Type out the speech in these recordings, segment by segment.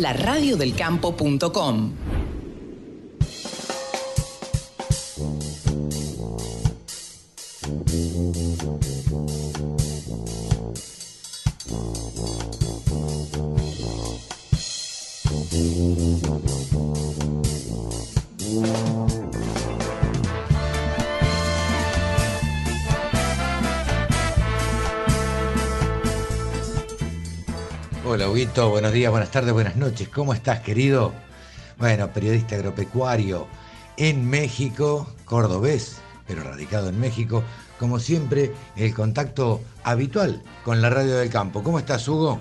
laradiodelcampo.com. Huguito, buenos días, buenas tardes, buenas noches. ¿Cómo estás, querido? Bueno, periodista agropecuario en México, cordobés, pero radicado en México. Como siempre, el contacto habitual con la radio del campo. ¿Cómo estás, Hugo?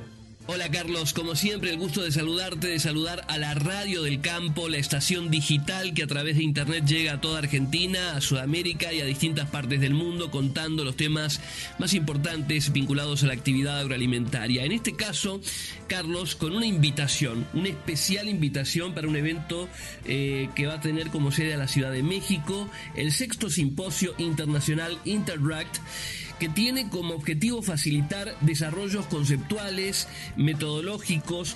Hola Carlos, como siempre el gusto de saludarte, de saludar a la radio del campo, la estación digital que a través de internet llega a toda Argentina, a Sudamérica y a distintas partes del mundo contando los temas más importantes vinculados a la actividad agroalimentaria. En este caso, Carlos, con una invitación, una especial invitación para un evento eh, que va a tener como sede a la Ciudad de México, el sexto simposio internacional Interact que tiene como objetivo facilitar desarrollos conceptuales, metodológicos,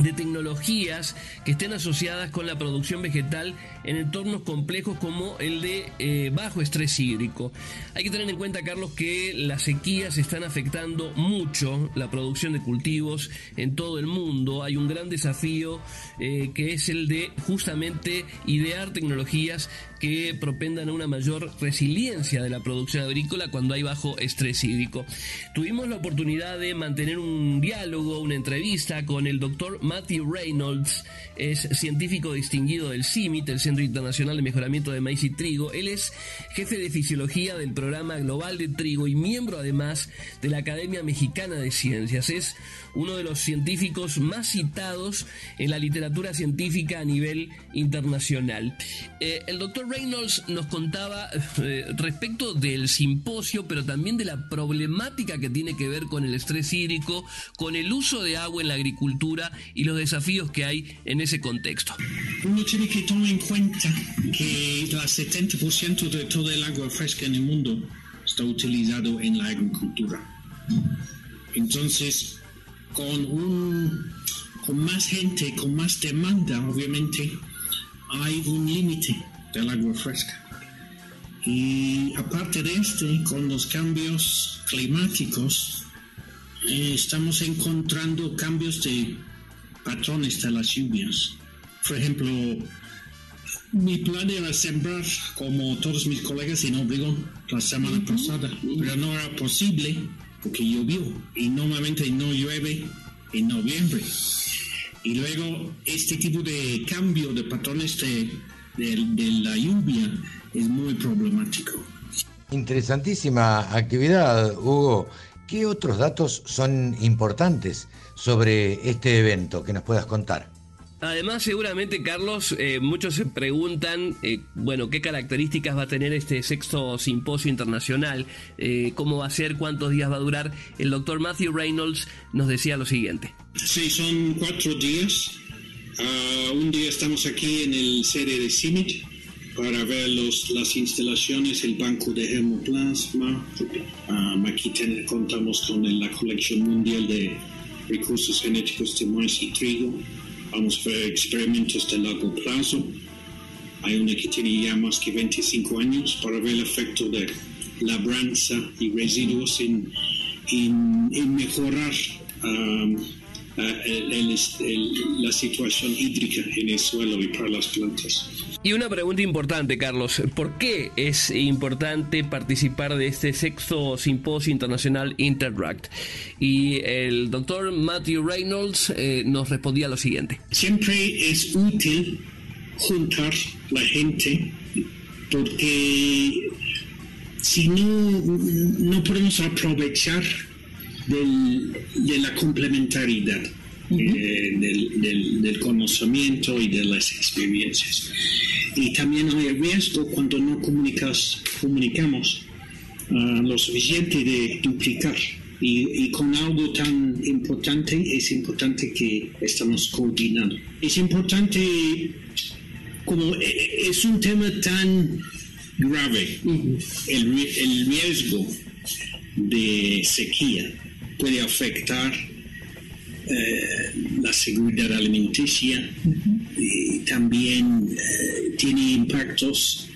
de tecnologías que estén asociadas con la producción vegetal en entornos complejos como el de eh, bajo estrés hídrico. Hay que tener en cuenta, Carlos, que las sequías están afectando mucho la producción de cultivos en todo el mundo. Hay un gran desafío eh, que es el de justamente idear tecnologías que propendan a una mayor resiliencia de la producción agrícola cuando hay bajo estrés hídrico. Tuvimos la oportunidad de mantener un diálogo, una entrevista con el doctor Matthew Reynolds, es científico distinguido del CIMIT, el Centro Internacional de Mejoramiento de Maíz y Trigo. Él es jefe de fisiología del Programa Global de Trigo y miembro además de la Academia Mexicana de Ciencias. Es uno de los científicos más citados en la literatura científica a nivel internacional. Eh, el doctor Reynolds nos contaba eh, respecto del simposio, pero también de la problemática que tiene que ver con el estrés hídrico, con el uso de agua en la agricultura y los desafíos que hay en ese contexto. Uno tiene que tomar en cuenta que el 70% de todo el agua fresca en el mundo está utilizado en la agricultura. Entonces, con, un, con más gente, con más demanda, obviamente, hay un límite del agua fresca. Y aparte de este, con los cambios climáticos, eh, estamos encontrando cambios de patrones de las lluvias. Por ejemplo, mi plan era sembrar como todos mis colegas en Obregón la semana pasada, pero no era posible porque llovió y normalmente no llueve en noviembre. Y luego este tipo de cambio de patrones de, de la lluvia es muy problemático. Interesantísima actividad, Hugo. ¿Qué otros datos son importantes sobre este evento que nos puedas contar? Además, seguramente, Carlos, eh, muchos se preguntan, eh, bueno, qué características va a tener este sexto simposio internacional, eh, cómo va a ser, cuántos días va a durar. El doctor Matthew Reynolds nos decía lo siguiente. Sí, son cuatro días. Ah, un día estamos aquí en el sede de CIMIT para ver los, las instalaciones, el banco de hemoplasma. Ah, aquí contamos con la colección mundial de recursos genéticos de maíz y trigo Vamos a ver experimentos de largo plazo. Hay una que tiene ya más que 25 años para ver el efecto de labranza y residuos en, en, mejorar um, la situación hídrica en el suelo y para las plantas. Y una pregunta importante, Carlos. ¿Por qué es importante participar de este sexto simposio internacional Interact? Y el doctor Matthew Reynolds eh, nos respondía lo siguiente. Siempre es útil juntar la gente porque si no, no podemos aprovechar de la complementariedad. Eh, del, del, conocimiento y de las experiencias. Y también hay riesgo cuando no comunicas, comunicamos uh, lo suficiente de duplicar. Y, y, con algo tan importante es importante que estamos coordinando. Es importante, como e, e, es un tema tan grave, el, el riesgo de sequía puede afectar la seguridad alimenticia y también tiene impactos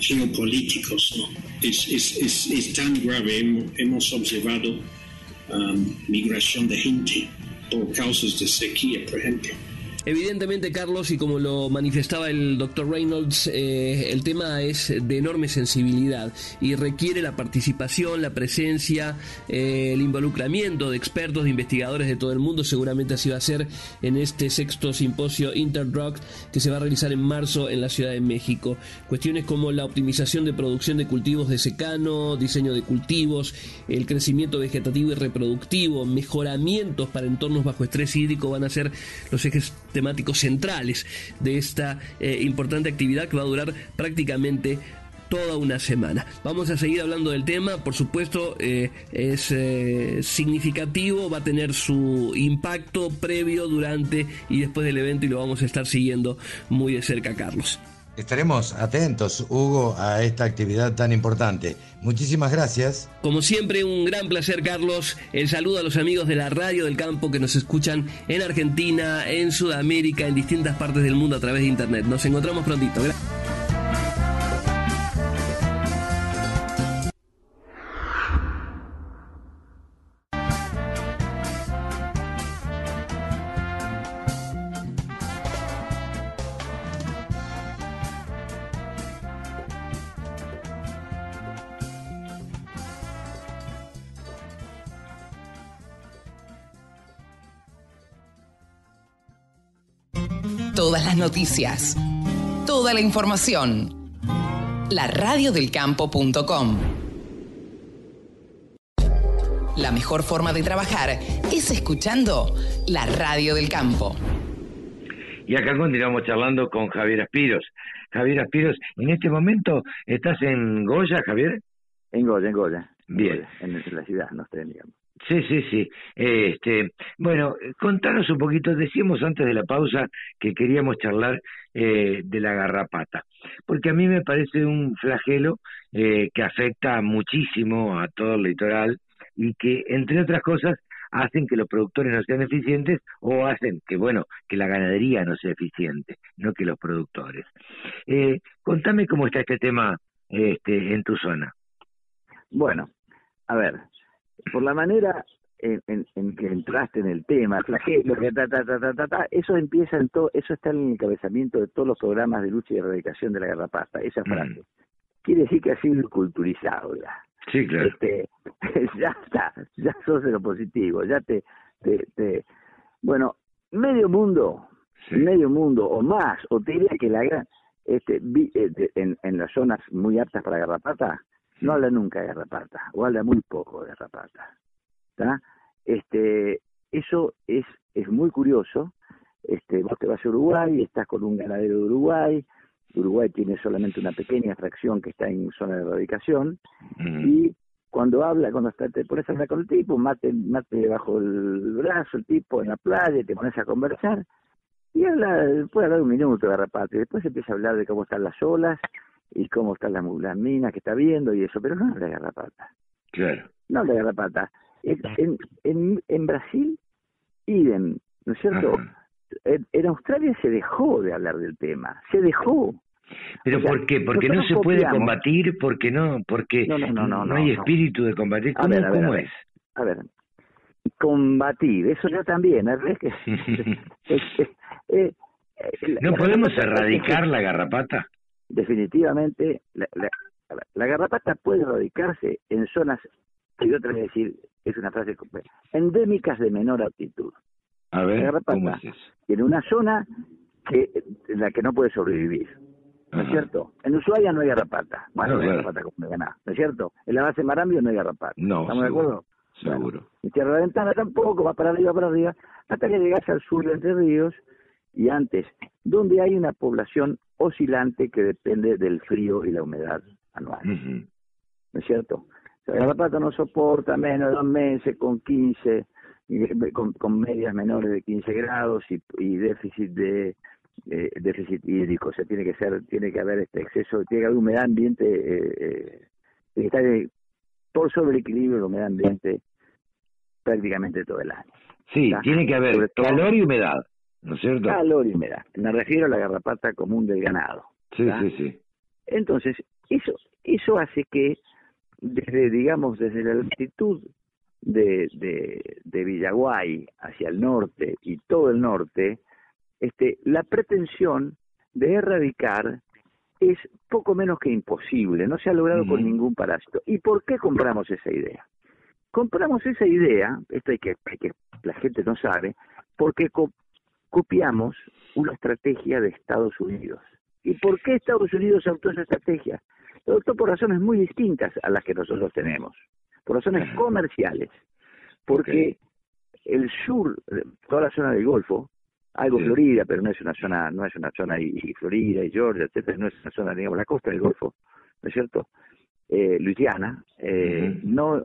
geopolíticos. ¿no? Es, es, es, es tan grave, hemos, observado um, migración de gente por causas de sequía, por ejemplo. Evidentemente, Carlos, y como lo manifestaba el doctor Reynolds, eh, el tema es de enorme sensibilidad y requiere la participación, la presencia, eh, el involucramiento de expertos, de investigadores de todo el mundo. Seguramente así va a ser en este sexto simposio Interdrug que se va a realizar en marzo en la Ciudad de México. Cuestiones como la optimización de producción de cultivos de secano, diseño de cultivos, el crecimiento vegetativo y reproductivo, mejoramientos para entornos bajo estrés hídrico van a ser los ejes temáticos centrales de esta eh, importante actividad que va a durar prácticamente toda una semana. Vamos a seguir hablando del tema, por supuesto eh, es eh, significativo, va a tener su impacto previo, durante y después del evento y lo vamos a estar siguiendo muy de cerca, Carlos. Estaremos atentos, Hugo, a esta actividad tan importante. Muchísimas gracias. Como siempre, un gran placer, Carlos. El saludo a los amigos de la Radio del Campo que nos escuchan en Argentina, en Sudamérica, en distintas partes del mundo a través de Internet. Nos encontramos prontito. Todas noticias, toda la información. La radiodelcampo.com. La mejor forma de trabajar es escuchando la radio del campo. Y acá continuamos charlando con Javier Aspiros. Javier Aspiros, en este momento estás en Goya, Javier. En Goya, en Goya. Bien. En, la ciudad, no estoy, digamos. Sí, sí, sí. Este, bueno, contanos un poquito. Decíamos antes de la pausa que queríamos charlar eh, de la garrapata, porque a mí me parece un flagelo eh, que afecta muchísimo a todo el litoral y que, entre otras cosas, hacen que los productores no sean eficientes o hacen que, bueno, que la ganadería no sea eficiente, no que los productores. Eh, contame cómo está este tema este, en tu zona. Bueno, a ver, por la manera en, en, que entraste en el tema, flagelo, ta, ta, ta, ta, ta, eso empieza en todo, eso está en el encabezamiento de todos los programas de lucha y erradicación de la garrapata, esa mm. frase. Quiere decir que ha sido culturizado ya. Sí, claro. Este, ya está, ya sos de lo positivo, ya te, te, te bueno, medio mundo, medio mundo o más, o te diría que la gran, este, eh, en, en las zonas muy aptas para garrapata, no habla nunca de garrapata, o habla muy poco de garrapata. Este, eso es, es muy curioso. Este, vos te vas a Uruguay, estás con un ganadero de Uruguay, Uruguay tiene solamente una pequeña fracción que está en zona de erradicación, y cuando habla, cuando te pones a hablar con el tipo, mate, mate bajo el brazo el tipo en la playa, te pones a conversar, y habla, puede hablar un minuto de y después empieza a hablar de cómo están las olas, y cómo están las, las minas que está viendo y eso, pero no habla de garrapata. Claro. No habla de garrapata. En, en, en Brasil, idem, ¿no es cierto? En, Australia se dejó de hablar del tema, se dejó. ¿Pero por qué? ¿Porque no se puede combatir? ¿Porque no? Porque no, no, no, no, hay espíritu de combatir. ¿Cómo, ¿cómo es? A ver, combatir, eso yo también, ¿eh? que, eh, ¿No podemos erradicar la garrapata? Definitivamente la, la, garrapata puede radicarse en zonas, y otra vez decir, es una frase endémicas de menor altitud. A ver, la garrapata en una zona que en la que no puede sobrevivir. ¿No es cierto? En Ushuaia no hay garrapata. Bueno, no, hay garrapata como ¿no es cierto? En la base de Marambio no hay garrapata. No, ¿Estamos de acuerdo? Seguro. en Tierra de Ventana tampoco, va para arriba, para arriba, hasta que llegas al sur de Entre Ríos y antes, donde hay una población oscilante que depende del frío y la humedad anual. ¿No es cierto? la garrapata no soporta menos de dos meses con 15, con, con medias menores de 15 grados y, y déficit de eh, déficit hídrico, o sea, tiene que ser, tiene que haber este exceso, tiene que haber humedad ambiente, eh, eh, está por sobre el equilibrio de la humedad ambiente prácticamente todo el año. Sí, tiene que haber calor y humedad, ¿no es cierto? Calor y humedad. Me refiero a la garrapata común del ganado. Sí, sí, sí. Entonces, eso, eso hace que desde, digamos, desde la altitud de, de, de Villaguay hacia el norte y todo el norte, este, la pretensión de erradicar es poco menos que imposible, no se ha logrado con ningún parásito. ¿Y por qué compramos esa idea? Compramos esa idea, esto hay que, que la gente no sabe, porque copiamos una estrategia de Estados Unidos. ¿Y por qué Estados Unidos adoptó esa estrategia? Lo adoptó por razones muy distintas a las que nosotros tenemos, por razones comerciales, porque el sur, toda la zona del Golfo, algo Florida, pero no es una zona, no es una zona y, Florida y Georgia, etcétera, no es una zona, digamos, la costa del Golfo, ¿no es cierto? Eh, Luisiana, eh, no,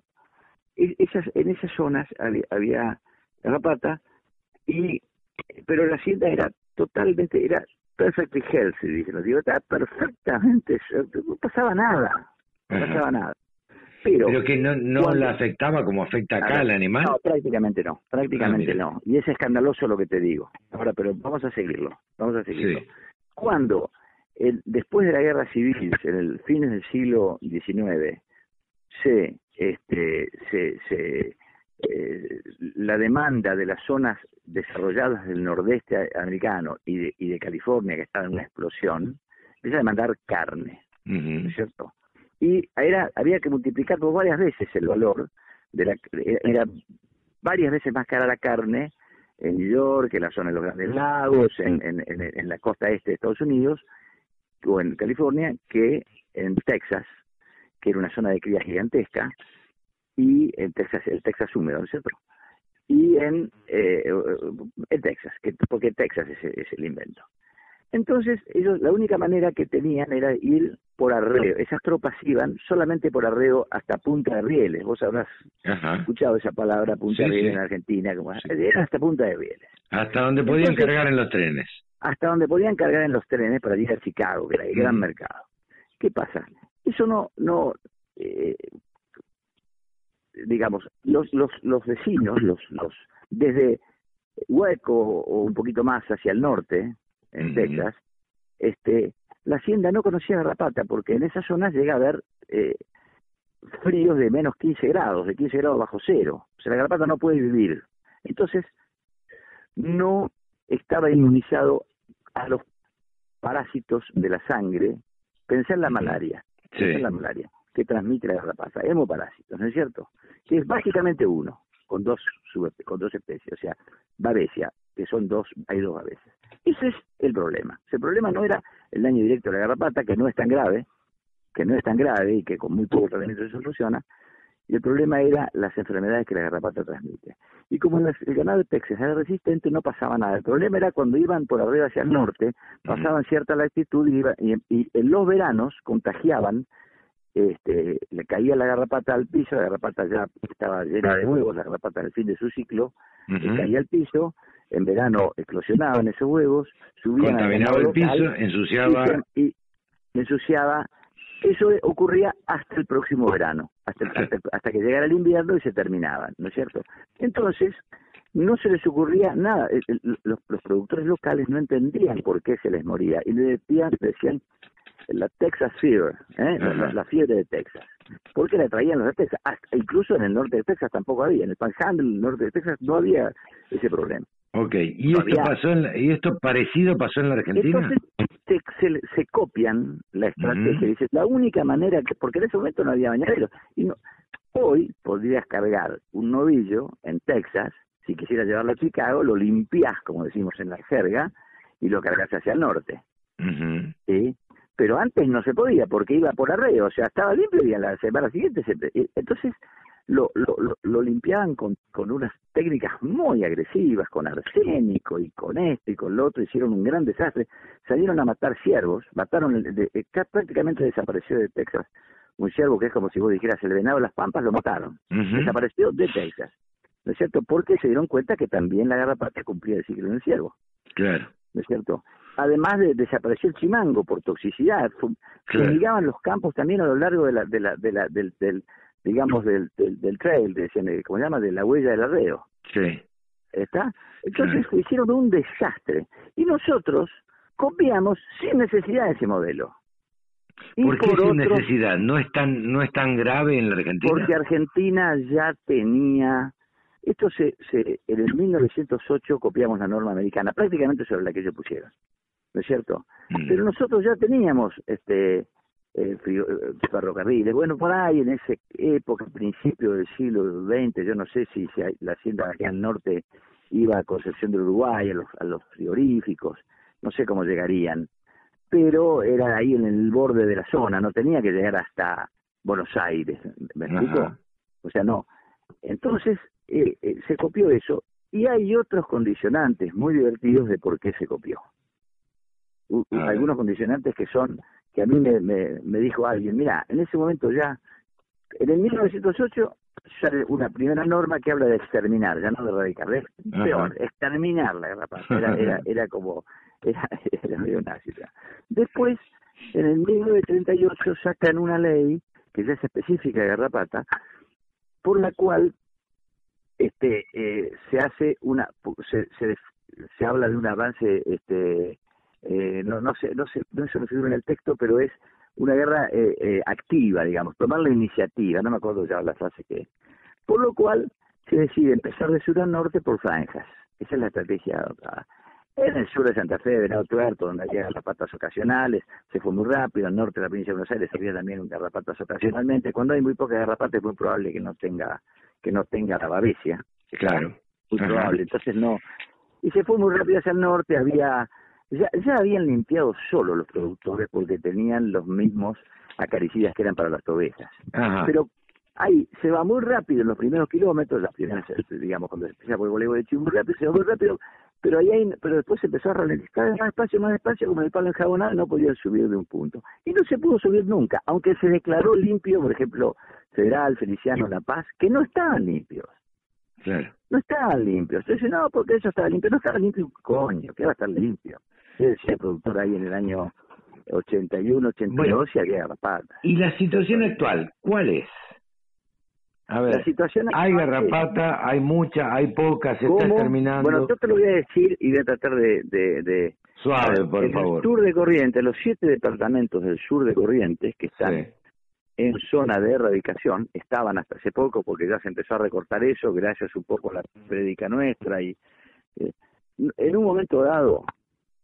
e, esas, en esas zonas había, había garrapata y, pero la hacienda era totalmente, era perfectly healthy, dicen digo, estaba perfectamente, no pasaba nada, no pasaba nada. Pero, que no, no la afectaba como afecta acá al animal. No, prácticamente no, prácticamente ah, no. Y es escandaloso lo que te digo. Ahora, pero vamos a seguirlo, vamos a seguirlo. Cuando, el, después de la guerra civil, en el fines del siglo XIX, se, este, se, se eh, la demanda de las zonas desarrolladas del nordeste americano y de, y de California, que estaban en una explosión, empieza a demandar carne, ¿no es cierto? y era había que multiplicar por varias veces el valor de la era varias veces más cara la carne en New York, en la zona de los Grandes Lagos, en, en, en, la costa este de Estados Unidos o en California que en Texas, que era una zona de cría gigantesca, y en Texas, el Texas húmedo, ¿no es cierto? Y en, eh, en Texas, que, porque Texas es, es el invento. Entonces, ellos la única manera que tenían era ir por arreo. Esas tropas iban solamente por arreo hasta Punta de Rieles. Vos habrás escuchado esa palabra Punta de Rieles en Argentina. Como, Era hasta Punta de Rieles. Hasta donde podían cargar en los trenes. Hasta donde podían cargar en los trenes para ir a Chicago, que era el gran mercado. ¿Qué pasa? Eso no, no, eh, digamos, los, los, los vecinos, los, los, desde Hueco o un poquito más hacia el norte, en Texas, este, la hacienda no conocía garrapata porque en esas zonas llega a haber eh, fríos de menos 15 grados, de 15 grados bajo cero. O sea, la garrapata no puede vivir. Entonces, no estaba inmunizado a los parásitos de la sangre. Pensé en la malaria. Pensé en la malaria que transmite la garrapata. Hemoparásitos, ¿no es cierto? Que es básicamente uno, con dos, con dos especies. O sea, Babesia, que son dos, hay dos veces. Ese es el problema. El problema no era el daño directo de la garrapata, que no es tan grave, que no es tan grave y que con muy poco tratamiento se soluciona, y el problema era las enfermedades que la garrapata transmite. Y como el ganado de Texas era resistente, no pasaba nada. El problema era cuando iban por arriba hacia el norte, pasaban cierta latitud y, y, en los veranos contagiaban, este, le caía la garrapata al piso, la garrapata ya estaba llena de huevos, la garrapata en el fin de su ciclo, le caía al piso, en verano explosionaban esos huevos, subían Contaminaba el piso, ensuciaba... Y, ensuciaba... Eso ocurría hasta el próximo verano, hasta, hasta, que llegara el invierno y se terminaban, ¿no es cierto? Entonces, no se les ocurría nada. Los, productores locales no entendían por qué se les moría y le decían, decían la Texas Fever, ¿eh? la, fiebre de Texas. Porque la traían los de Texas. incluso en el norte de Texas tampoco había. En el Panhandle, el norte de Texas, no había ese problema. Ok, ¿y esto, pasó ¿y esto parecido pasó en la Argentina? Entonces se, se, copian la estrategia, dices, la única manera, que porque en ese momento no había bañaderos, y no, hoy podrías cargar un novillo en Texas, si quisieras llevarlo a Chicago, lo limpias, como decimos en la jerga, y lo cargas hacia el norte. ¿sí? Pero antes no se podía, porque iba por arreo, o sea, estaba limpio y a la semana siguiente se... Entonces, lo, lo, lo, limpiaban con, con unas técnicas muy agresivas, con arsénico y con esto y con lo otro, hicieron un gran desastre, salieron a matar ciervos, mataron, de, prácticamente desapareció de Texas un ciervo que es como si vos dijeras el venado de las pampas, lo mataron, desapareció de Texas, ¿no es cierto? Porque se dieron cuenta que también la garrapata cumplía el ciclo del ciervo. Claro. ¿No es cierto? Además de desapareció el chimango por toxicidad, claro. los campos también a lo largo de la, de la, de la, del, del digamos, del, del, trail, decían, ¿cómo se llama? De la huella del arreo. Sí. ¿Está? Entonces hicieron un desastre. Y nosotros copiamos sin necesidad ese modelo. ¿Por qué sin necesidad? ¿No es, tan, ¿No es tan grave en la Argentina? Porque Argentina ya tenía... Esto se, se en el 1908 copiamos la norma americana, prácticamente sobre la que ellos pusieron, ¿no es cierto? Mm. Pero nosotros ya teníamos este eh, ferrocarriles. Bueno, por ahí en esa época, principio del siglo XX, yo no sé si, si la hacienda aquí al norte iba a Concepción del Uruguay, a los, a los frigoríficos, no sé cómo llegarían, pero era ahí en el borde de la zona, no tenía que llegar hasta Buenos Aires, ¿me explico? O sea, no. Entonces, eh, eh, se copió eso, y hay otros condicionantes muy divertidos de por qué se copió. Algunos condicionantes que son, que a mí me, me, me dijo alguien, mira, en ese momento ya, en el 1908 sale una primera norma que habla de exterminar, ya no de erradicar, es peor, exterminar la garrapata, era, era, era como, era, era medio nazi. Después, en el 1938 sacan una ley que ya es específica de garrapata, por la cual este eh, se hace una se, se, se habla de un avance este eh, no no sé no sé no se figura en el texto pero es una guerra eh, eh, activa, digamos, tomar la iniciativa, no me acuerdo ya la frase que Por lo cual se decide empezar de sur a norte por franjas. Esa es la estrategia adoptada. En el sur de Santa Fe, de Venado Tuerto, donde había garrapatas ocasionales, se fue muy rápido. Al norte de la provincia de Buenos Aires había también garrapatas ocasionalmente. Cuando hay muy pocas garrapatas es muy probable que no tenga que no tenga la babesia. Claro. Muy probable. Entonces no. Y se fue muy rápido hacia el norte. Había ya, ya habían limpiado solo los productores porque tenían los mismos acaricidas que eran para las ovejas. Pero ahí se va muy rápido en los primeros kilómetros, las primeras, digamos, cuando se empieza por el voleibol de muy rápido, se va muy rápido, pero ahí hay, pero después se empezó a ralentizar más despacio, más despacio, como el palo enjabonado, no podía subir de un punto. Y no se pudo subir nunca, aunque se declaró limpio, por ejemplo, Federal, Feliciano, La Paz, que no estaban limpios. Claro. No estaban limpios. Entonces, no, porque eso estaba limpio. No estaba limpio, coño, que va a estar limpio ese productor ahí en el año 81, 82 y había garrapata. ¿Y la situación actual cuál es? A ver, la situación hay garrapata, hay mucha, hay poca, se está terminando. Bueno, yo te lo voy a decir y voy a tratar de... de, Suave, por favor. El sur de Corrientes, los siete departamentos del sur de Corrientes que están en zona de erradicación, estaban hasta hace poco porque ya se empezó a recortar eso, gracias un poco a la prédica nuestra y... Eh, en un momento dado,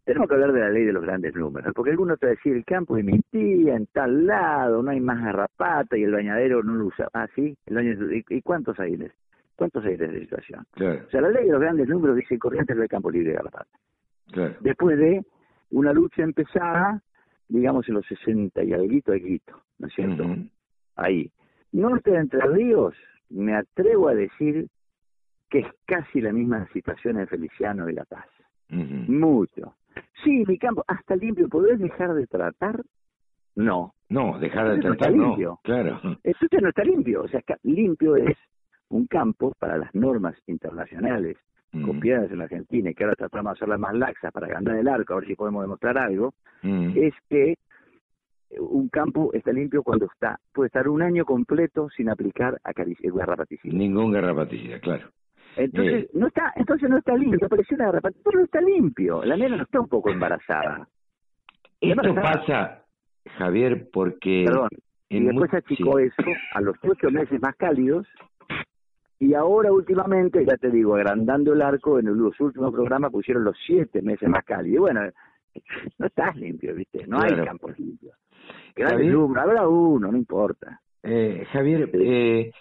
tenemos que hablar de la ley de los grandes números, porque algunos te va a decir, el campo de tía, en tal lado, no hay más garrapata y el bañadero no lo usa. Ah, sí, el ¿y cuántos hay? ¿Cuántos hay de esa situación? O sea, la ley de los grandes números dice corriente del campo libre de garrapata. Después de una lucha empezada, digamos, en los 60 y algo, algo, ¿no es cierto? Ahí. Norte de Entre Ríos, me atrevo a decir que es casi la misma situación en Feliciano y La Paz. Mucho. Sí, mi campo, hasta limpio. ¿Podés dejar de tratar? No. No, dejar de tratar no. Limpio. Claro. Esto no está limpio. O sea, limpio es un campo para las normas internacionales mm. copiadas en la Argentina y que ahora tratamos de hacerlas más laxas para ganar el arco, a ver si podemos demostrar algo, mm. es que un campo está limpio cuando está puede estar un año completo sin aplicar garrapaticida. Ningún garrapaticida, claro. Entonces, no está, entonces no está limpio, apareció una garrapata, pero no está limpio, la nena no está un poco embarazada. Esto pasa, Javier, porque... Perdón, y después achicó eso a los ocho meses más cálidos, y ahora últimamente, ya te digo, agrandando el arco, en los últimos programas pusieron los siete meses más cálidos. Bueno, no estás limpio, ¿viste? No hay campos limpios. habrá uno, no importa. Eh, Javier, eh,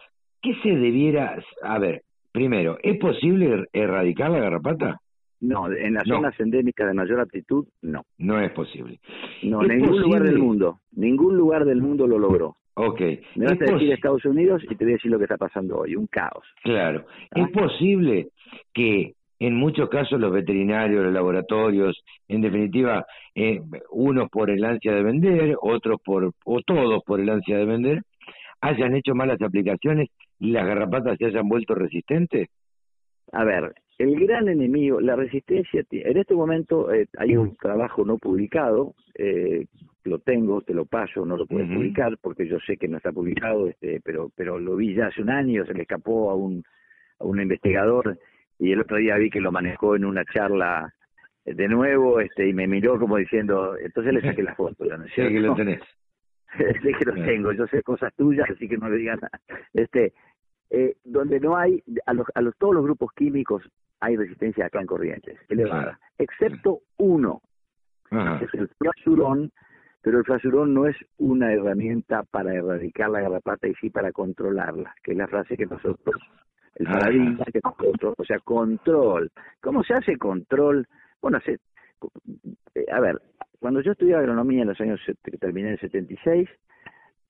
¿qué se debiera, a ver, Primero, ¿es posible erradicar la garrapata? No, en las zonas endémicas de mayor altitud, no. No es posible. No, en ningún lugar del mundo. Ningún lugar del mundo lo logró. Ok. Me vas a decir Estados Unidos y te voy a decir lo que está pasando hoy, un caos. Claro. ¿Es ah. posible que en muchos casos los veterinarios, los laboratorios, en definitiva, eh, unos por el ansia de vender, otros por, o todos por el ansia de vender, hayan hecho malas aplicaciones y las garrapatas se hayan vuelto resistentes? A ver, el gran enemigo, la resistencia, en este momento eh, hay un trabajo no publicado, eh, lo tengo, te lo paso, no lo puedes publicar porque yo sé que no está publicado, este, pero pero lo vi ya hace un año, se le escapó a un a un investigador y el otro día vi que lo manejó en una charla de nuevo este y me miró como diciendo, entonces le saqué la foto. ¿no sé que lo tenés. sé que lo tengo, yo sé cosas tuyas, así que no le digan nada. Este, eh, donde no hay, a, los, a los, todos los grupos químicos hay resistencia acá en Corrientes, elevada, excepto uno, que es el flasurón, pero el flasurón no es una herramienta para erradicar la garrapata y sí para controlarla, que es la frase que nosotros, el paradigma que nosotros, o sea, control. ¿Cómo se hace control? Bueno, se, a ver, cuando yo estudié agronomía en los años que terminé en el 76,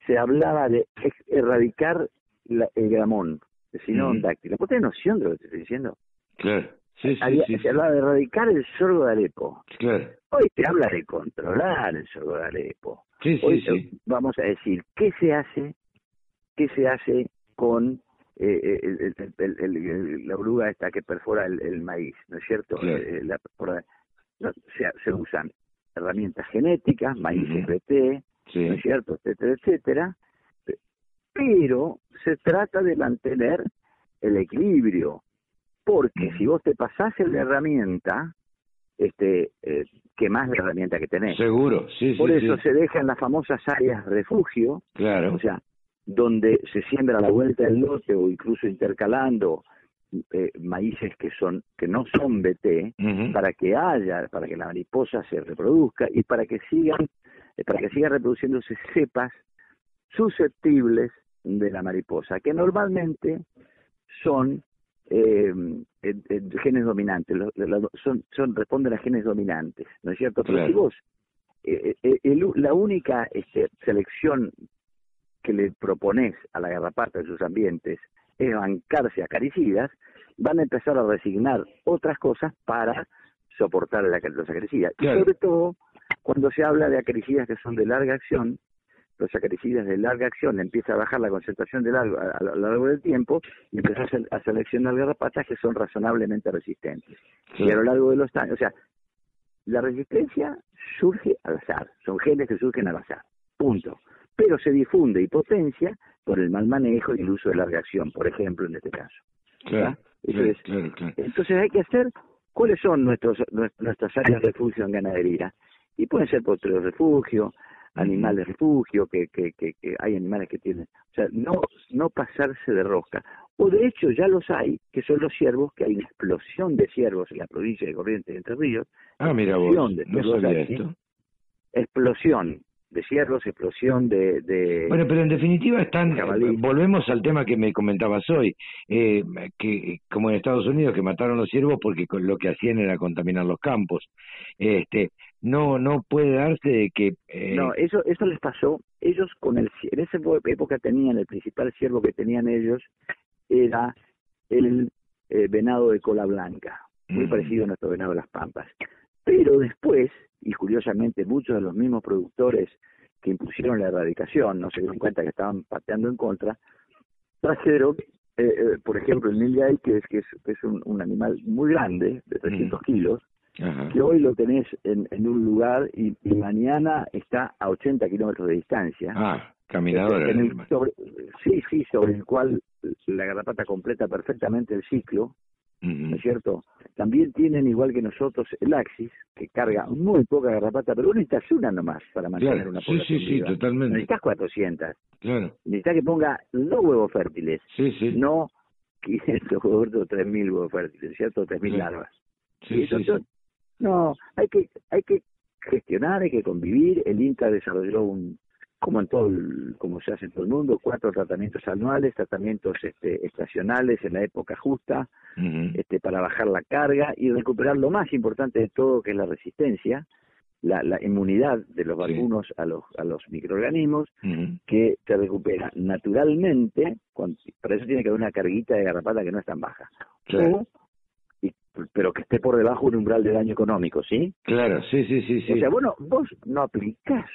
se hablaba de erradicar el gramón, el sinón dáctilo. ¿Vos tenés noción de lo que te estoy diciendo? Claro. Sí, sí, se hablaba de erradicar el sorgo de Alepo. Claro. Hoy te habla de controlar el sorgo de Alepo. Sí, Hoy sí, vamos a decir qué se hace, qué se hace con eh, el, la oruga esta que perfora el, maíz, ¿no es cierto? Eh, la, se, se, usan herramientas genéticas, maíz RT, ¿no es cierto? Etcétera, etcétera. Pero se trata de mantener el equilibrio, porque si vos te pasás en la herramienta, este, eh, quemás la herramienta que tenés. Seguro, sí, Por eso se dejan las famosas áreas refugio, claro. o sea, donde se siembra a la vuelta del lote o incluso intercalando eh, maíces que son que no son BT para que haya para que la mariposa se reproduzca y para que sigan eh, para que siga reproduciéndose cepas susceptibles de la mariposa que normalmente son eh, genes dominantes son son responden a genes dominantes no es cierto pero si vos la única este, selección que le propones a la garrapata en sus ambientes es bancarse acaricidas, van a empezar a resignar otras cosas para soportar la, los acaricidas. Y sobre todo, cuando se habla de acaricidas que son de larga acción, los acaricidas de larga acción empieza a bajar la concentración de largo, a, lo largo del tiempo y empieza a, seleccionar garrapatas que son razonablemente resistentes. Y a lo largo de los años, o sea, la resistencia surge al azar, son genes que surgen al azar, punto pero se difunde y potencia por el mal manejo y el uso de la reacción, por ejemplo, en este caso. entonces, hay que hacer cuáles son nuestros, nuestras áreas de refugio en ganadería. Y pueden ser potreros refugio, animales refugio, que, que, que, hay animales que tienen. O sea, no, no pasarse de rosca. O de hecho ya los hay, que son los ciervos, que hay una explosión de ciervos en la provincia de Corrientes de Entre Ríos. Ah, mira vos, no sabía esto. Explosión de cierros, explosión de, Bueno, pero en definitiva están... Volvemos al tema que me comentabas hoy, eh, que como en Estados Unidos que mataron los ciervos porque lo que hacían era contaminar los campos. Este, no no puede darse de que... Eh... No, eso, eso les pasó. Ellos con el... En esa época tenían, el principal ciervo que tenían ellos era el eh, venado de cola blanca, muy mm. parecido a nuestro venado de las pampas. Pero después y curiosamente muchos de los mismos productores que impusieron la erradicación no se dieron cuenta que estaban pateando en contra, trajeron, eh, eh, por ejemplo, el Nilgay, que es, que es, un, animal muy grande, de 300 kilos, que hoy lo tenés en, en un lugar y, mañana está a 80 kilómetros de distancia. Ah, caminador. sí, sí, sobre el cual la garrapata completa perfectamente el ciclo, ¿no es cierto? También tienen, igual que nosotros, el Axis, que carga muy poca garrapata, pero vos necesitas una nomás para mantener una población Sí, sí, sí, totalmente. Necesitas 400. Claro. Necesitas que ponga dos huevos fértiles, sí, sí. no 500 huevos o 3.000 huevos fértiles, ¿cierto? 3.000 larvas. Sí, sí, sí. No, hay que, hay que gestionar, hay que convivir. El INTA desarrolló un, como en todo, como se hace en todo el mundo, cuatro tratamientos anuales, tratamientos este, estacionales en la época justa, este, para bajar la carga y recuperar lo más importante de todo, que es la resistencia, la, la inmunidad de los vacunos a los a los microorganismos, que se recupera naturalmente, para eso tiene que haber una carguita de garrapata que no es tan baja. pero que esté por debajo de un umbral de daño económico, ¿sí? Claro, sí, sí, sí. sí. O sea, bueno, vos no aplicás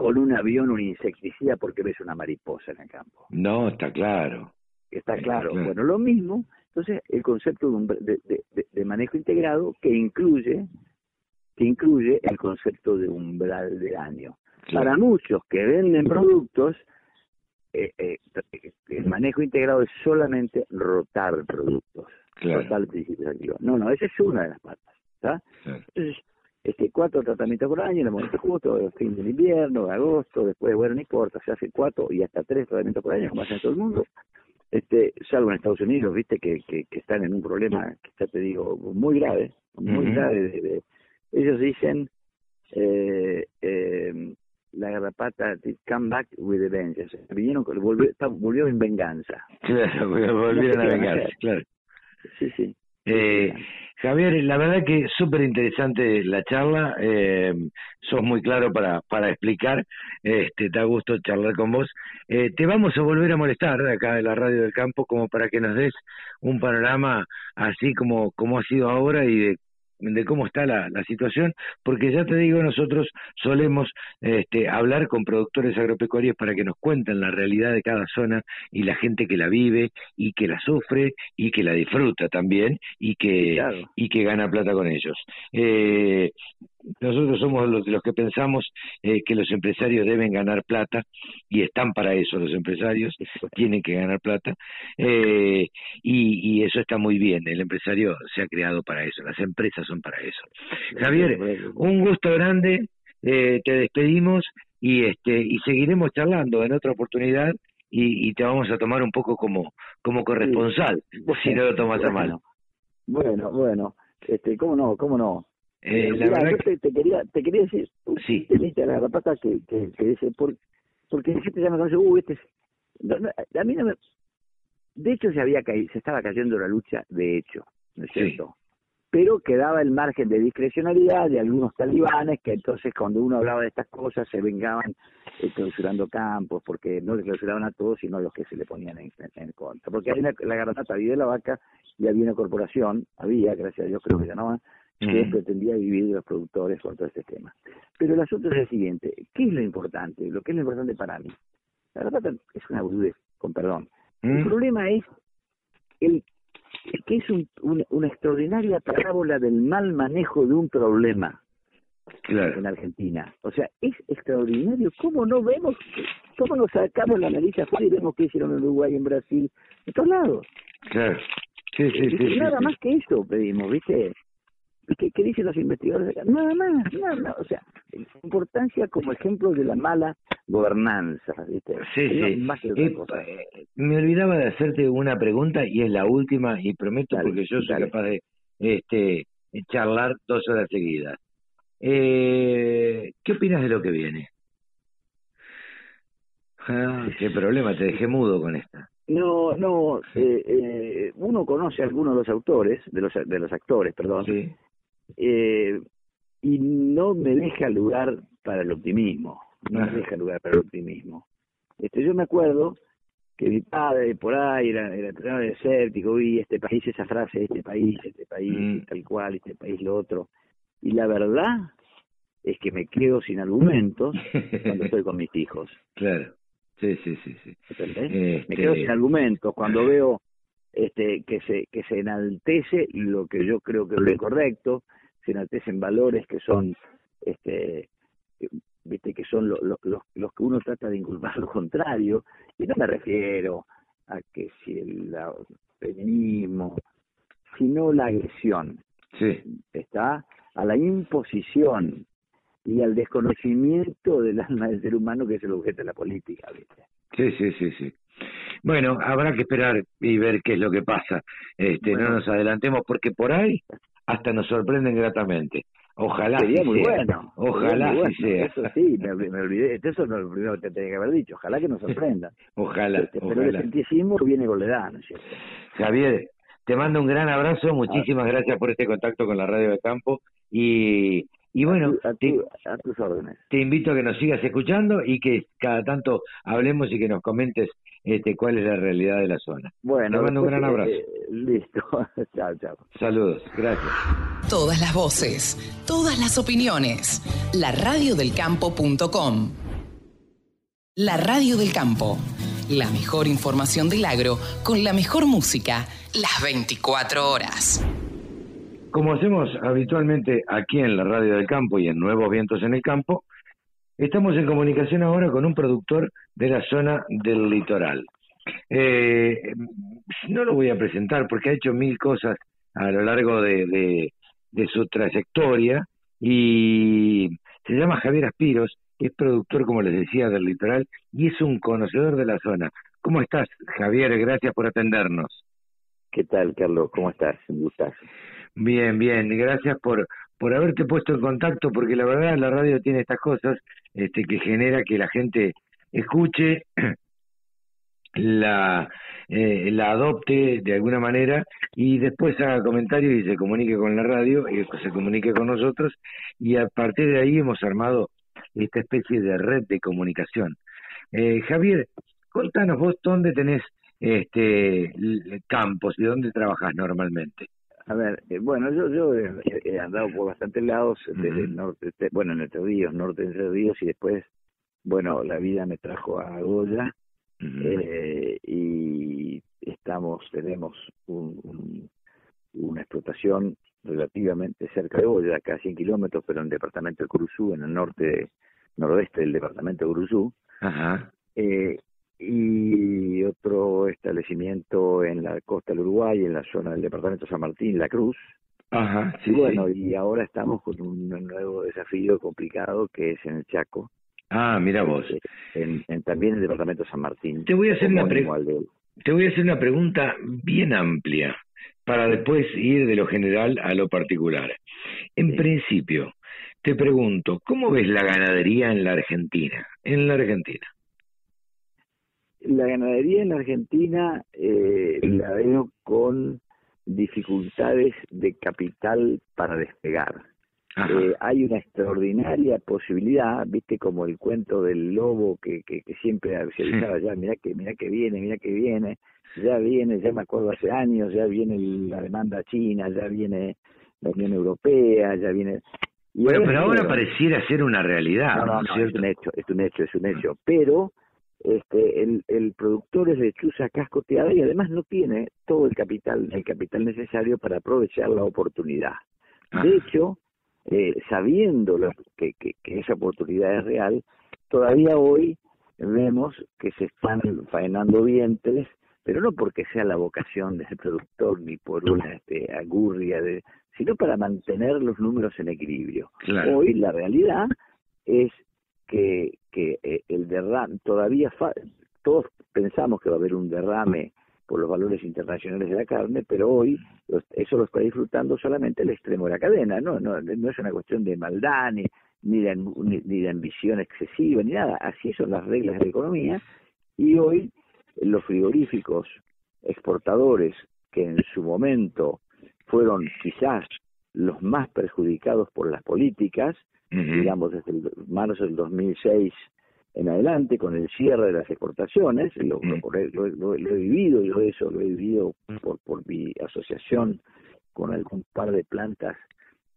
con un avión un insecticida porque ves una mariposa en el campo. No, está claro. Está, claro. Bueno, lo mismo, entonces el concepto de, de, manejo integrado que incluye que incluye el concepto de umbral de daño. Para muchos que venden productos, eh, eh, el manejo integrado es solamente rotar productos. Principios activos. No, no, esa es una de las patas. Entonces, este, cuatro tratamientos por año, en el momento justo, fin del invierno, agosto, después, bueno, no importa, se hace cuatro y hasta tres tratamientos por año, como hacen todo el mundo. Este, salvo en Estados Unidos, viste, que, que, están en un problema, que ya te digo, muy grave, muy grave. ellos dicen, eh, eh, la garrapata come back with revenge. vinieron, volvió, volvió en venganza. Claro, volvieron a venganza, claro. Sí, sí. Eh, Javier, la verdad que súper interesante la charla, eh, sos muy claro para, para explicar, este, da gusto charlar con vos. Eh, te vamos a volver a molestar acá de la radio del campo como para que nos des un panorama así como, como ha sido ahora y de de cómo está la, la, situación, porque ya te digo, nosotros solemos este, hablar con productores agropecuarios para que nos cuenten la realidad de cada zona y la gente que la vive y que la sufre y que la disfruta también y que, y que gana plata con ellos. Eh, nosotros somos los, los que pensamos eh, que los empresarios deben ganar plata y están para eso los empresarios, tienen que ganar plata eh, y, y, eso está muy bien, el empresario se ha creado para eso, las empresas son para eso. Javier, un gusto grande, eh, te despedimos y, este, y seguiremos charlando en otra oportunidad y, y te vamos a tomar un poco como, como corresponsal, si no lo tomas a mano. Bueno, bueno, este, ¿cómo no? ¿Cómo no? Eh, la verdad te, quería te quería decir sí. la rapata que, que, que dice por, porque la gente ya me conoce uh este a mí no me de hecho se había caído se estaba cayendo la lucha de hecho no es cierto pero quedaba el margen de discrecionalidad de algunos talibanes que entonces cuando uno hablaba de estas cosas se vengaban eh, clausurando campos porque no le clausuraban a todos sino a los que se le ponían en, en, contra. Porque hay una, la garantata había de la vaca y había una corporación había gracias a Dios creo que ya no que pretendía dividir los productores con todo este tema. Pero el asunto es el siguiente, ¿qué es lo importante? Lo que es lo importante para mí. La verdad es una boludez, con perdón. El problema es el, que es un, una extraordinaria parábola del mal manejo de un problema en Argentina. O sea, es extraordinario. ¿Cómo no vemos, cómo nos sacamos la nariz afuera y vemos qué hicieron en Uruguay, en Brasil, en todos lados? Claro. Sí, sí, sí, nada más que eso pedimos, ¿viste? ¿Qué, ¿Qué, dicen los investigadores Nada más, nada más. O sea, importancia como ejemplo de la mala gobernanza. ¿viste? Sí, sí. Eh, me olvidaba de hacerte una pregunta y es la última y prometo porque yo soy capaz de este, charlar dos horas seguidas. Eh, ¿Qué opinas de lo que viene? Ah, qué problema, te dejé mudo con esta. No, no, eh, eh, uno conoce a algunos de los autores, de los, de los actores, perdón, sí eh, y no me deja lugar para el optimismo, no me deja lugar para el optimismo. Este, yo me acuerdo que mi padre por ahí era, era, desértico, y este país, esa frase, este país, este país, mm. tal cual, este país, lo otro. Y la verdad es que me quedo sin argumentos cuando estoy con mis hijos. Claro, sí, sí, sí. sí. Me quedo sin argumentos cuando veo este que se que se enaltece lo que yo creo que es lo correcto se enaltecen valores que son este viste que son los los que uno trata de inculpar lo contrario y no me refiero a que si el, feminismo sino la agresión sí. está a la imposición y al desconocimiento del alma del ser humano que es el objeto de la política ¿viste? sí sí sí sí bueno, habrá que esperar y ver qué es lo que pasa. Este, No nos adelantemos porque por ahí hasta nos sorprenden gratamente. Ojalá Sería muy sea. bueno. Ojalá sea. Eso sí, me, olvidé. Eso es lo primero que te tenía que haber dicho. Ojalá que nos sorprenda. ojalá, este, Pero el científico viene con la edad, ¿no es cierto? Javier, te mando un gran abrazo. Muchísimas ah. gracias por este contacto con la Radio de Campo. Y, y bueno, a, a tus órdenes. Te invito a que nos sigas escuchando y que cada tanto hablemos y que nos comentes este, cuál es la realidad de la zona. Bueno, Te mando un gran abrazo. Eh, listo. chao, chao. Saludos. Gracias. Todas las voces, todas las opiniones. La radiodelcampo.com. La Radio del Campo. La mejor información del agro con la mejor música las 24 horas. Como hacemos habitualmente aquí en la Radio del Campo y en Nuevos Vientos en el Campo, estamos en comunicación ahora con un productor de la zona del litoral. Eh, no lo voy a presentar porque ha hecho mil cosas a lo largo de, de, su trayectoria y se llama Javier Aspiros, es productor, como les decía, del litoral y es un conocedor de la zona. ¿Cómo estás, Javier? Gracias por atendernos. ¿Qué tal, Carlos? ¿Cómo estás? Un gustazo. Bien, bien. Gracias por, por haberte puesto en contacto, porque la verdad la radio tiene estas cosas este, que genera que la gente escuche, la, eh, la adopte de alguna manera y después haga comentarios y se comunique con la radio y se comunique con nosotros y a partir de ahí hemos armado esta especie de red de comunicación. Eh, Javier, contanos vos dónde tenés este campos y dónde trabajas normalmente. A ver, eh, bueno, yo yo he, andado por bastantes lados, desde el norte, bueno, en Entre Ríos, norte de Entre Ríos, y después, bueno, la vida me trajo a Goya, eh, y estamos, tenemos un, una explotación relativamente cerca de Goya, acá a 100 kilómetros, pero en el departamento de Cruzú, en el norte, noroeste del departamento de Cruzú. Ajá. Eh, y otro establecimiento en la costa del Uruguay, en la zona del departamento San Martín, La Cruz. Ajá, sí, y bueno, y ahora estamos con un nuevo desafío complicado que es en el Chaco. Ah, mira vos. En, también en el departamento San Martín. Te voy a hacer una te voy a hacer una pregunta bien amplia para después ir de lo general a lo particular. En principio, te pregunto, ¿cómo ves la ganadería en la Argentina? En la Argentina la ganadería en la Argentina eh, la veo con dificultades de capital para despegar. Eh, hay una extraordinaria posibilidad, viste como el cuento del lobo que, que, siempre se avisaba ya, mira que, mira que viene, mira que viene, ya viene, ya me acuerdo hace años, ya viene la demanda china, ya viene la Unión Europea, ya viene... bueno, pero ahora pareciera ser una realidad. No, no, no, es un hecho, es un hecho, es un hecho. Pero este, el, el productor es lechuza cascoteada y además no tiene todo el capital, el capital necesario para aprovechar la oportunidad. De hecho, eh, sabiendo que, que, esa oportunidad es real, todavía hoy vemos que se están faenando vientres, pero no porque sea la vocación del productor ni por una este, agurria, de, sino para mantener los números en equilibrio. Hoy la realidad es que, que eh, el derrame, todavía todos pensamos que va a haber un derrame por los valores internacionales de la carne, pero hoy eso lo está disfrutando solamente el extremo de la cadena, no, no, no es una cuestión de maldad ni, ni, de, ni, de ambición excesiva, ni nada, así son las reglas de la economía, y hoy los frigoríficos exportadores que en su momento fueron quizás los más perjudicados por las políticas, digamos, desde el, manos del 2006 en adelante, con el cierre de las exportaciones, lo, lo, he vivido, yo eso lo he vivido por, por mi asociación con algún par de plantas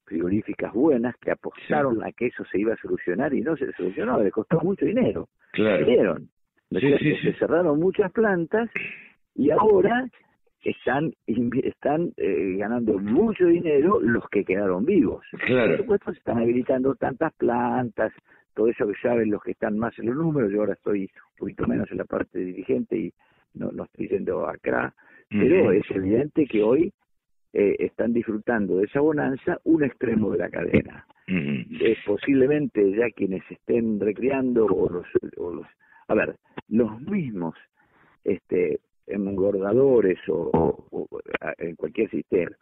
frigoríficas buenas que apostaron a que eso se iba a solucionar y no se solucionó, le costó mucho dinero. Claro. se cerraron muchas plantas y ahora están están eh, ganando mucho dinero los que quedaron vivos. Claro. Por supuesto, se están habilitando tantas plantas, todo eso que saben los que están más en los números. Yo ahora estoy un poquito menos en la parte dirigente y no, no estoy yendo acá, pero es evidente que hoy eh, están disfrutando de esa bonanza un extremo de la cadena. Es posiblemente ya quienes estén recreando o los, o los a ver, los mismos este engordadores o, en cualquier sistema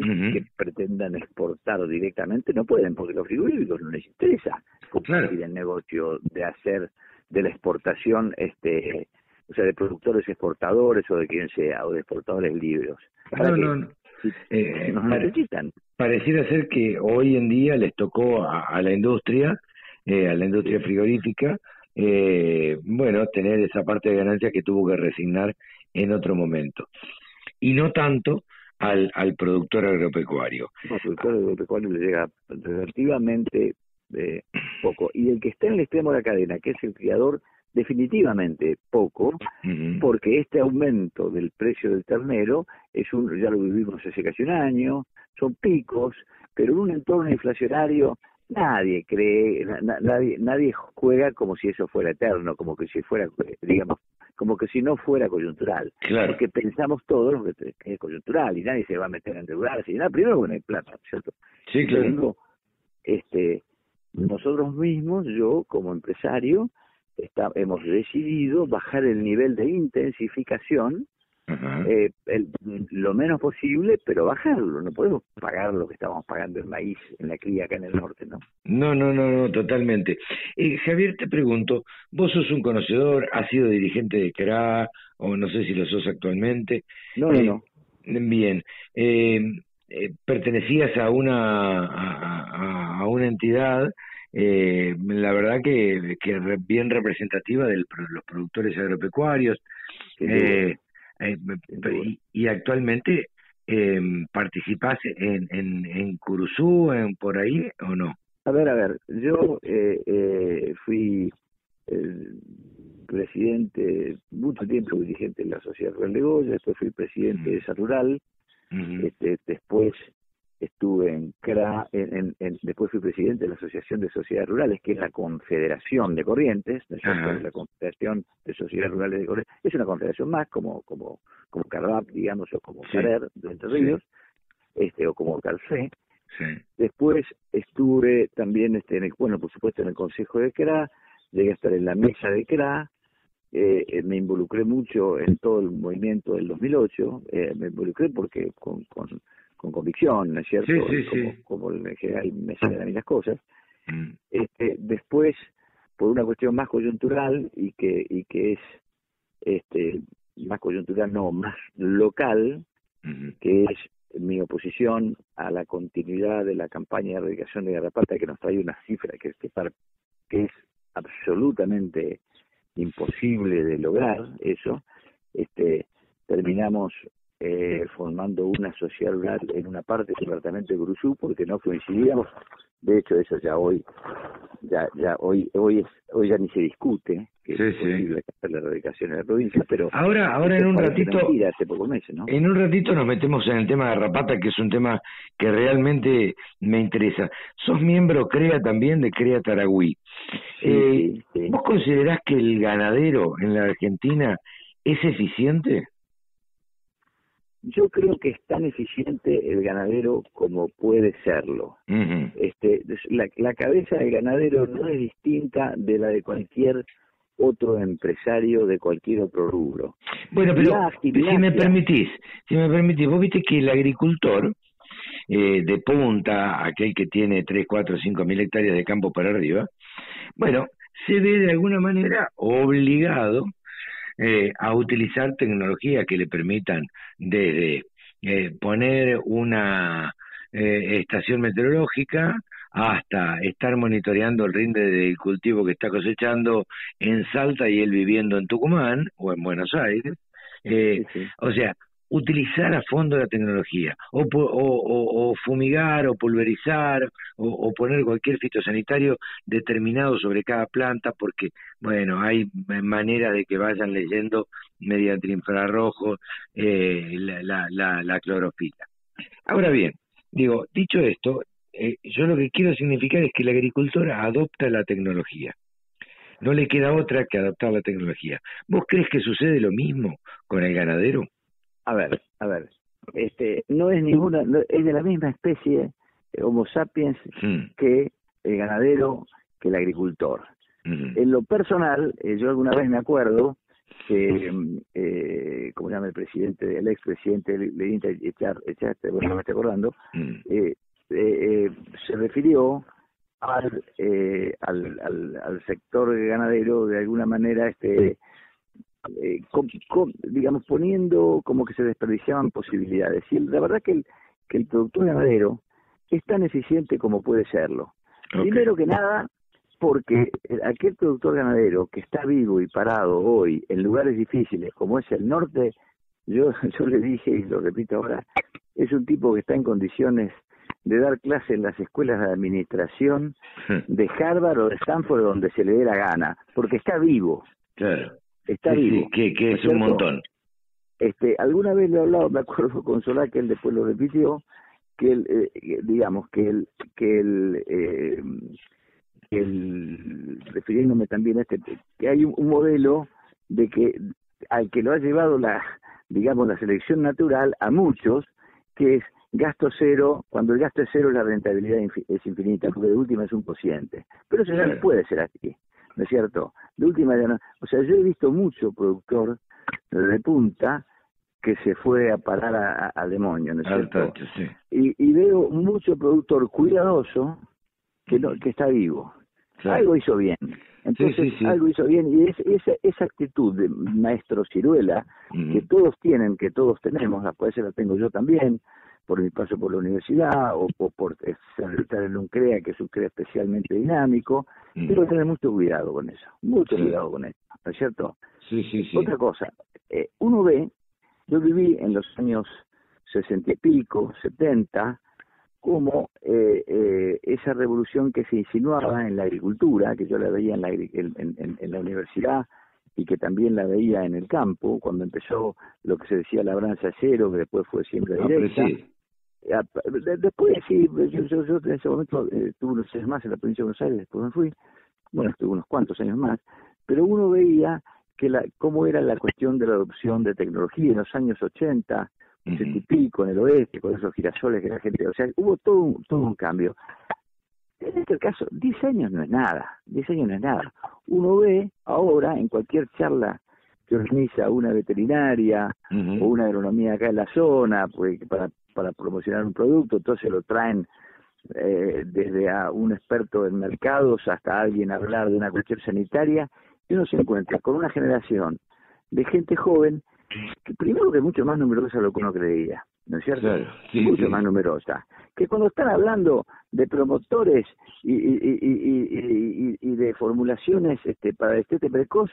que, pretendan exportar directamente no pueden porque los frigoríficos no les interesa. Cumplir el negocio de hacer de la exportación este o sea de productores exportadores o de quien sea o de exportadores libres no, no, no. Eh, necesitan. pareciera ser que hoy en día les tocó a, la industria eh, a la industria frigorífica eh, bueno, tener esa parte de ganancia que tuvo que resignar en otro momento. Y no tanto al, al productor agropecuario. al productor agropecuario le llega relativamente eh, poco. Y el que está en el extremo de la cadena, que es el criador, definitivamente poco, porque este aumento del precio del ternero es un, ya lo vivimos hace casi un año, son picos, pero en un entorno inflacionario nadie cree, nadie, nadie juega como si eso fuera eterno, como que si fuera, digamos, como que si no fuera coyuntural. Claro. Porque pensamos todos lo que, es coyuntural y nadie se va a meter en endeudarse y nada. Primero porque no hay plata, ¿cierto? Sí, claro. este, nosotros mismos, yo como empresario, está, hemos decidido bajar el nivel de intensificación eh, lo menos posible, pero bajarlo. No podemos pagar lo que estábamos pagando en maíz en la cría acá en el norte, ¿no? No, no, no, no, totalmente. Eh, Javier, te pregunto, vos sos un conocedor, has sido dirigente de CRA, o no sé si lo sos actualmente. No, no, eh, no. Bien. Eh, pertenecías a una, a, a una entidad eh, la verdad que, que bien representativa de los productores agropecuarios. Eh, eh, y, actualmente eh, participás en, en, en Curuzú, en, por ahí o no? A ver, a ver, yo eh, eh, fui presidente, mucho tiempo dirigente de la Sociedad Rural de Goya, después fui presidente de esa rural, este, después estuve en CRA, en, después fui presidente de la Asociación de Sociedades Rurales, que es la Confederación de Corrientes, la Confederación de Sociedades Rurales de Corrientes, es una confederación más, como como como CARVAP, digamos, o como CARER de Entre Ríos, este, o como CARFE. Después estuve también, este, en el, bueno, por supuesto, en el Consejo de CRA, llegué a estar en la mesa de CRA, eh, me involucré mucho en todo el movimiento del 2008, eh, me involucré porque con, con con convicción, ¿no es cierto? como, en general me salen a mí las cosas. Mm. Este, después, por una cuestión más coyuntural y que, y que es este, más coyuntural, no, más local, que es mi oposición a la continuidad de la campaña de erradicación de garrapata que nos trae una cifra que, que, que es absolutamente imposible de lograr eso, este, terminamos eh, formando una sociedad rural en una parte del departamento de porque no coincidíamos. De hecho, eso ya hoy, ya, ya hoy, hoy es, hoy ya ni se discute que es posible hacer la erradicación en la provincia, pero ahora, ahora en un ratito, en un ratito nos metemos en el tema de Rapata, que es un tema que realmente me interesa. Sos miembro CREA también de CREA Taragüí. eh, ¿Vos considerás que el ganadero en la Argentina es eficiente? Yo creo que es tan eficiente el ganadero como puede serlo. este, la, la cabeza del ganadero no es distinta de la de cualquier otro empresario de cualquier otro rubro. Bueno, pero si me permitís, si me permitís, vos viste que el agricultor eh, de punta, aquel que tiene 3, 4, 5 mil hectáreas de campo para arriba, bueno, se ve de alguna manera obligado eh, a utilizar tecnología que le permitan desde eh, poner una eh, estación meteorológica hasta estar monitoreando el rinde del cultivo que está cosechando en Salta y él viviendo en Tucumán o en Buenos Aires. Eh, O sea, utilizar a fondo la tecnología, o, o, fumigar, o pulverizar, o, poner cualquier fitosanitario determinado sobre cada planta, porque, bueno, hay manera de que vayan leyendo mediante infrarrojo eh, la, la, la, clorofila. Ahora bien, digo, dicho esto, eh, yo lo que quiero significar es que la agricultora adopta la tecnología. No le queda otra que adoptar la tecnología. ¿Vos crees que sucede lo mismo con el ganadero? A ver, a ver, este, no es ninguna, es de la misma especie eh, Homo sapiens hmm. que el ganadero, que el agricultor. Hmm. En lo personal, eh, yo alguna vez me acuerdo que, mm, eh, como llama el presidente, el expresidente de Echar, Echarte, bueno, no me estoy acordando, eh, eh, se refirió al, al, al, al sector ganadero de alguna manera este eh, digamos, poniendo como que se desperdiciaban posibilidades. Y la verdad que el, que el productor ganadero es tan eficiente como puede serlo. Primero que nada, porque aquel productor ganadero que está vivo y parado hoy en lugares difíciles como es el norte, yo, yo le dije y lo repito ahora, es un tipo que está en condiciones de dar clase en las escuelas de administración de Harvard o de Stanford donde se le dé la gana, porque está vivo. Claro está vivo. que, que es un montón. Este, alguna vez le he hablado, me acuerdo con Solá, que él después lo repitió, que él, eh, digamos, que él, que él, eh, refiriéndome también a este, que hay un, modelo de que al que lo ha llevado la, digamos, la selección natural a muchos, que es gasto cero, cuando el gasto es cero la rentabilidad es infinita, porque de última es un cociente. Pero eso ya no puede ser así, ¿no es cierto? De última o sea, yo he visto mucho productor de punta que se fue a parar al demonio, ¿no es cierto? y, veo mucho productor cuidadoso que no, que está vivo. Algo hizo bien. Entonces, algo hizo bien. Y es, esa, esa actitud de maestro ciruela, que todos tienen, que todos tenemos, a veces la tengo yo también, por mi paso por la universidad o, por estar en un CREA, que es un CREA especialmente dinámico, pero tener mucho cuidado con eso, mucho cuidado con eso, ¿no es cierto? Sí, sí, sí. Otra cosa, eh, uno ve, yo viví en los años sesenta y pico, setenta, como eh, eh, esa revolución que se insinuaba en la agricultura, que yo la veía en la, en, la universidad y que también la veía en el campo, cuando empezó lo que se decía labranza cero, que después fue siempre ah, directa. Después sí, yo, yo, en ese momento eh, tuve unos años más en la provincia de Buenos Aires, después me fui, bueno, estuve unos cuantos años más, pero uno veía que la, cómo era la cuestión de la adopción de tecnología en los años 80, y pico en el oeste, con esos girasoles que la gente, o sea, hubo todo un, todo un cambio. En este caso, 10 años no es nada, 10 años no es nada. Uno ve ahora en cualquier charla que organiza una veterinaria o una agronomía acá en la zona pues, para, para promocionar un producto, entonces lo traen eh, desde a un experto en mercados hasta alguien a hablar de una cuestión sanitaria, y uno se encuentra con una generación de gente joven que primero que mucho más numerosa de lo que uno creía, ¿no es cierto? mucho más numerosa. Que cuando están hablando de promotores y, y, y, y de formulaciones este, para este precoz,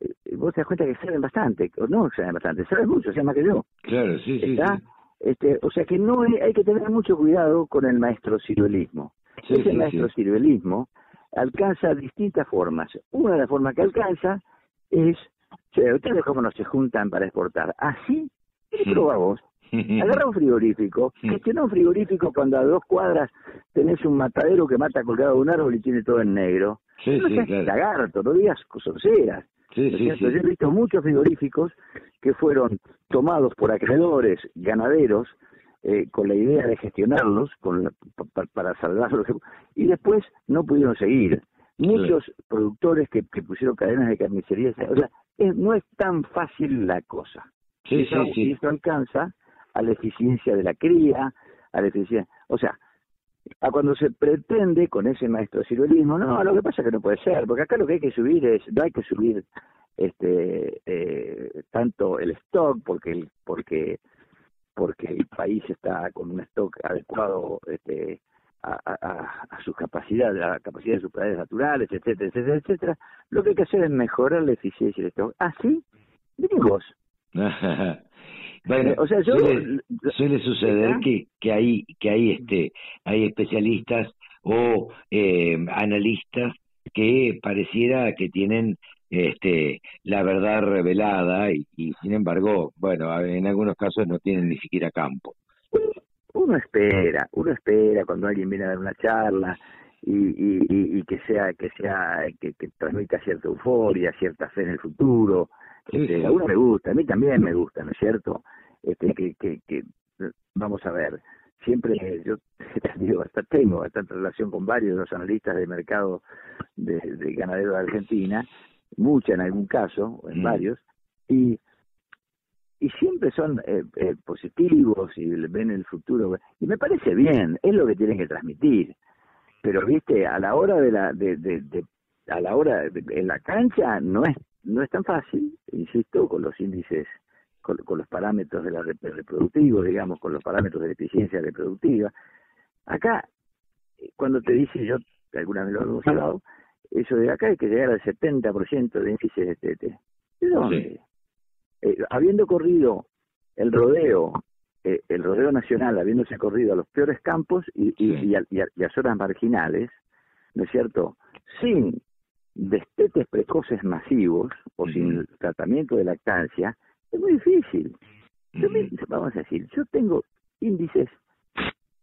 eh, vos te das cuenta que saben bastante, o no saben bastante, saben mucho, sea más que yo. Claro, sí, sí. Este, o sea que no hay, hay, que tener mucho cuidado con el maestro ciruelismo. Ese maestro ciruelismo alcanza distintas formas. Una de las formas que alcanza es ustedes cómo no se juntan para exportar. Así, ¿qué vos? Agarra un frigorífico, gestiona un frigorífico cuando a dos cuadras tenés un matadero que mata colgado de un árbol y tiene todo en negro. Sí, no sí, claro. lagarto, no digas cosoceras. Sí, sí, Yo he visto muchos frigoríficos que fueron tomados por acreedores, ganaderos, eh, con la idea de gestionarlos con para salvarlos, y después no pudieron seguir. Muchos productores que, que pusieron cadenas de carnicería, o sea, no es tan fácil la cosa. Sí, eso, sí, sí. eso alcanza a la eficiencia de la cría, a la eficiencia, o sea, a cuando se pretende con ese maestro ciruelismo, no, lo que pasa es que no puede ser, porque acá lo que hay que subir es, no hay que subir este eh, tanto el stock porque el, porque porque el país está con un stock adecuado este a, a, a sus capacidades, a la capacidad de sus padres naturales, etcétera, etcétera, etcétera, lo que hay que hacer es mejorar la eficiencia de esto. Así, ¿Ah, vos. bueno, o sea, yo, suele, suceder que, que hay, que hay este, hay especialistas o eh, analistas que pareciera que tienen este la verdad revelada y, y sin embargo, bueno, en algunos casos no tienen ni siquiera campo uno espera, uno espera cuando alguien viene a dar una charla y, y, y, que sea, que sea, que, que, transmita cierta euforia, cierta fe en el futuro. Este, a uno me gusta, a mí también me gusta, ¿no es cierto? Este, que, que, que vamos a ver, siempre yo digo, hasta tengo bastante relación con varios de los analistas de mercado de, de ganadero de Argentina, mucha en algún caso, en mm. varios, y y siempre son eh, eh, positivos y ven el futuro. Y me parece bien es lo que tienen que transmitir. Pero viste a la hora de la de, de, a la hora en la cancha no es no es tan fácil insisto con los índices con, los parámetros de la reproductivos digamos con los parámetros de la eficiencia reproductiva. Acá cuando te dice yo alguna vez lo hemos hablado eso de acá hay que llegar al 70% de índices de TT ¿de dónde? Eh, habiendo corrido el rodeo, eh, el rodeo nacional, habiéndose corrido a los peores campos y, y, a, zonas marginales, ¿no es cierto? Sin destetes precoces masivos o sin tratamiento de lactancia, es muy difícil. vamos a decir, yo tengo índices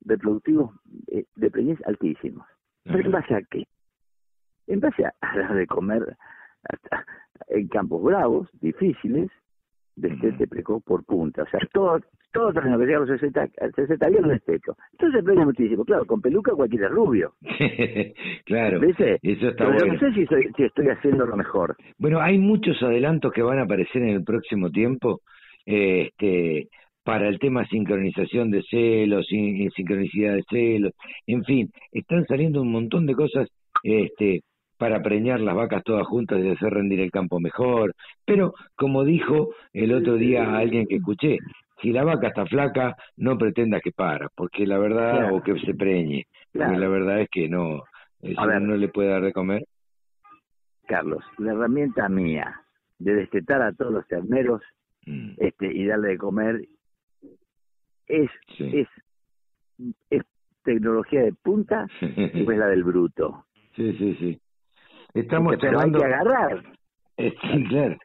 reproductivos eh, de preñez altísimos. ¿Pero en base a qué? Base a, a de comer en campos bravos, difíciles, de precoz por punta. O sea, todo, todo terreno que los 60, al 60 días respeto. Entonces premia muchísimo. Claro, con peluca cualquiera rubio. claro. ¿Viste? Eso está Pero bueno. no sé si estoy, si estoy haciendo lo mejor. Bueno, hay muchos adelantos que van a aparecer en el próximo tiempo. este para el tema sincronización de celos, sin- sincronicidad de celos, en fin, están saliendo un montón de cosas este, para preñar las vacas todas juntas y hacer rendir el campo mejor. Pero, como dijo el otro día alguien que escuché, si la vaca está flaca, no pretenda que para, porque la verdad, Claro. o que se preñe, porque la verdad es que no, eh, si uno no le puede dar de comer. Carlos, la herramienta mía de destetar a todos los terneros mm, este, y darle de comer es, sí. es, es tecnología de punta o es la del bruto. Sí, sí, sí. Estamos Pero hay charlando. que agarrar. Eh, Sí, claro.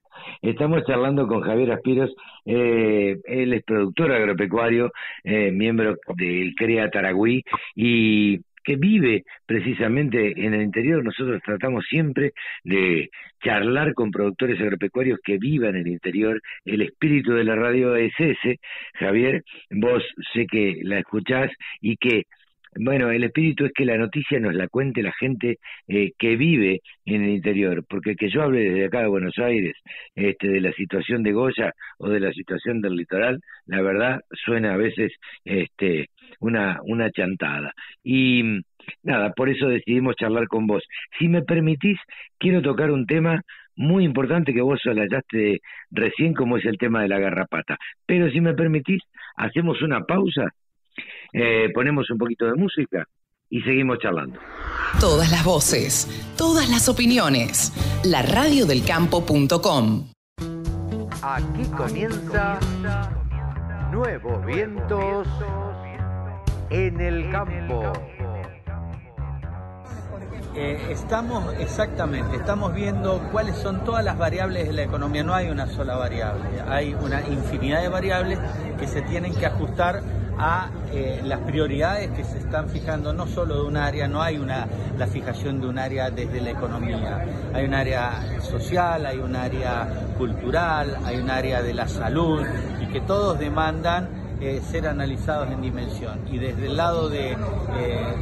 Estamos charlando con Javier Aspiros, eh, él es productor agropecuario, eh, miembro del CREA Taragüí y que vive precisamente en el interior. Nosotros tratamos siempre de charlar con productores agropecuarios que vivan en el interior. El espíritu de la radio es ese. Javier, vos sé que la escuchás y que bueno, el espíritu es que la noticia nos la cuente la gente eh, que vive en el interior, porque que yo hable desde acá de Buenos Aires, este, de la situación de Goya o de la situación del litoral, la verdad suena a veces este, una, una chantada. Y nada, por eso decidimos charlar con vos. Si me permitís, quiero tocar un tema muy importante que vos solayaste recién, como es el tema de la garrapata. Pero si me permitís, hacemos una pausa eh, ponemos un poquito de música y seguimos charlando. Todas las voces, todas las opiniones. La radiodelcampo.com. Aquí comienza Nuevos Vientos en el Campo. Eh, estamos, exactamente, estamos viendo cuáles son todas las variables de la economía. No hay una sola variable, hay una infinidad de variables que se tienen que ajustar a eh, las prioridades que se están fijando no solo de un área, no hay una la fijación de un área desde la economía, hay un área social, hay un área cultural, hay un área de la salud y que todos demandan eh, ser analizados en dimensión. Y desde el lado de eh,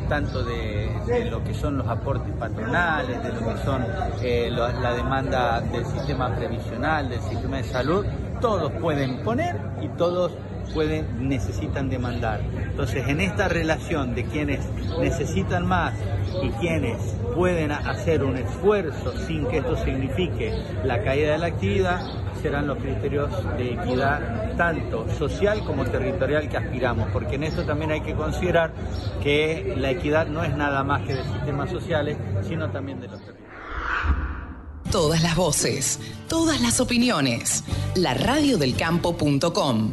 tanto de, lo que son los aportes patronales, de lo que son la demanda del sistema previsional, del sistema de salud, todos pueden poner y todos pueden necesitan demandar. Entonces, en esta relación de quienes necesitan más y quienes pueden hacer un esfuerzo sin que esto signifique la caída de la actividad, serán los criterios de equidad tanto social como territorial que aspiramos, porque en esto también hay que considerar que la equidad no es nada más que de sistemas sociales, sino también de los territorios. Todas las voces, todas las opiniones. La radiodelcampo.com.